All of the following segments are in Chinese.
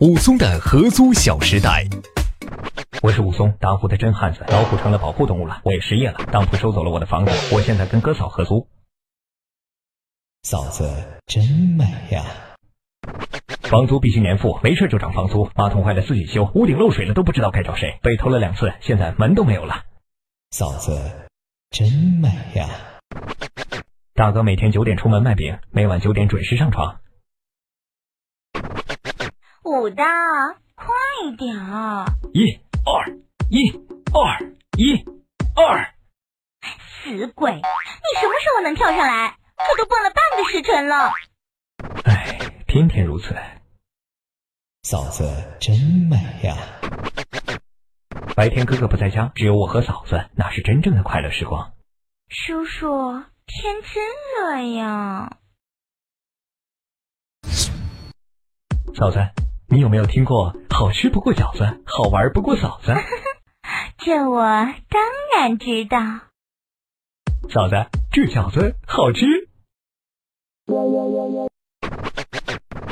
武松的合租小时代，我是武松，打虎的真汉子。老虎成了保护动物了，我也失业了，当铺收走了我的房子，我现在跟哥嫂合租。嫂子真美呀！房租必须年付，没事就涨房租。马桶坏了自己修，屋顶漏水了都不知道该找谁。被偷了两次，现在门都没有了。嫂子真美呀！大哥每天九点出门卖饼，每晚九点准时上床。武大，快点！一二一二一二，死鬼！你什么时候能跳上来？这都蹦了半个时辰了。唉，天天如此。嫂子真美呀！白天哥哥不在家，只有我和嫂子，那是真正的快乐时光。叔叔，天真热呀！嫂子。你有没有听过“好吃不过饺子，好玩不过嫂子”？这我当然知道。嫂子，这饺子好吃。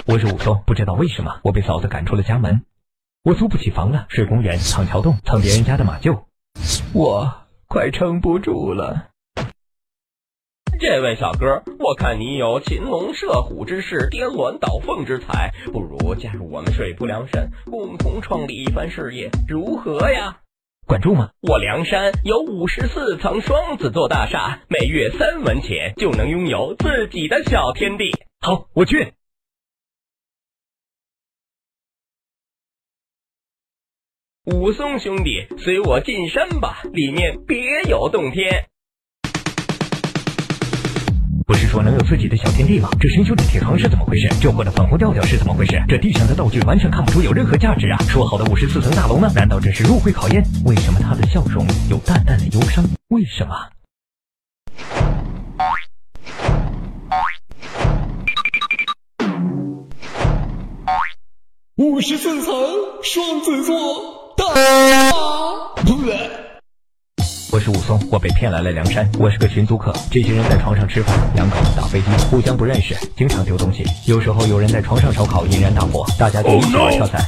我是武松，不知道为什么我被嫂子赶出了家门。我租不起房了，睡公园、藏桥洞、蹭别人家的马厩，我快撑不住了。这位小哥，我看你有擒龙射虎之势，颠鸾倒凤之才，不如加入我们水泊梁山，共同创立一番事业，如何呀？管住吗？我梁山有五十四层双子座大厦，每月三文钱就能拥有自己的小天地。好，我去。武松兄弟，随我进山吧，里面别有洞天。不是说能有自己的小天地吗？这生锈的铁床是怎么回事？这货的粉红调调是怎么回事？这地上的道具完全看不出有任何价值啊！说好的五十四层大楼呢？难道这是入会考验？为什么他的笑容有淡淡的忧伤？为什么？五十四层双子座大不。武松，我被骗来了梁山。我是个群租客，这些人在床上吃饭、养狗、打飞机，互相不认识，经常丢东西。有时候有人在床上烧烤，引燃大火，大家就一起玩跳伞。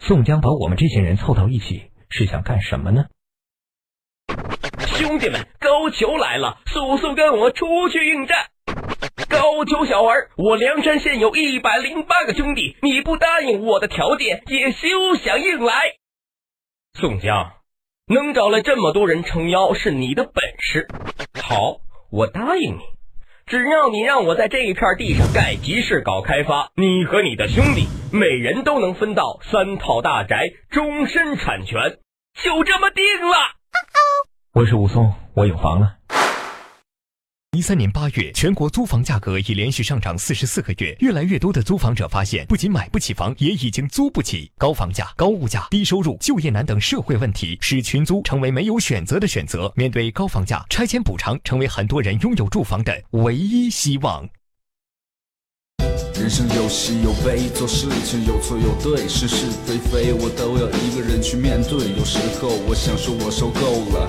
宋江把我们这些人凑到一起，是想干什么呢？兄弟们，高俅来了，速速跟我出去应战！高俅小儿，我梁山现有一百零八个兄弟，你不答应我的条件，也休想硬来。宋江。能找来这么多人撑腰是你的本事，好，我答应你，只要你让我在这一片地上盖集市搞开发，你和你的兄弟每人都能分到三套大宅，终身产权，就这么定了。我是武松，我有房了。一三年八月，全国租房价格已连续上涨四十四个月。越来越多的租房者发现，不仅买不起房，也已经租不起。高房价、高物价、低收入、就业难等社会问题，使群租成为没有选择的选择。面对高房价，拆迁补偿成为很多人拥有住房的唯一希望。人生有喜有悲，做事情有错有对，是是非非我都要一个人去面对。有时候我想说，我受够了；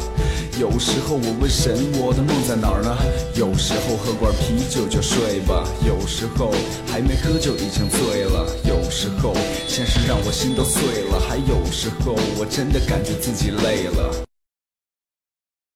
有时候我问神，我的梦在哪儿呢？有时候喝罐啤酒就睡吧，有时候还没喝就已经醉了；有时候现实让我心都碎了，还有时候我真的感觉自己累了。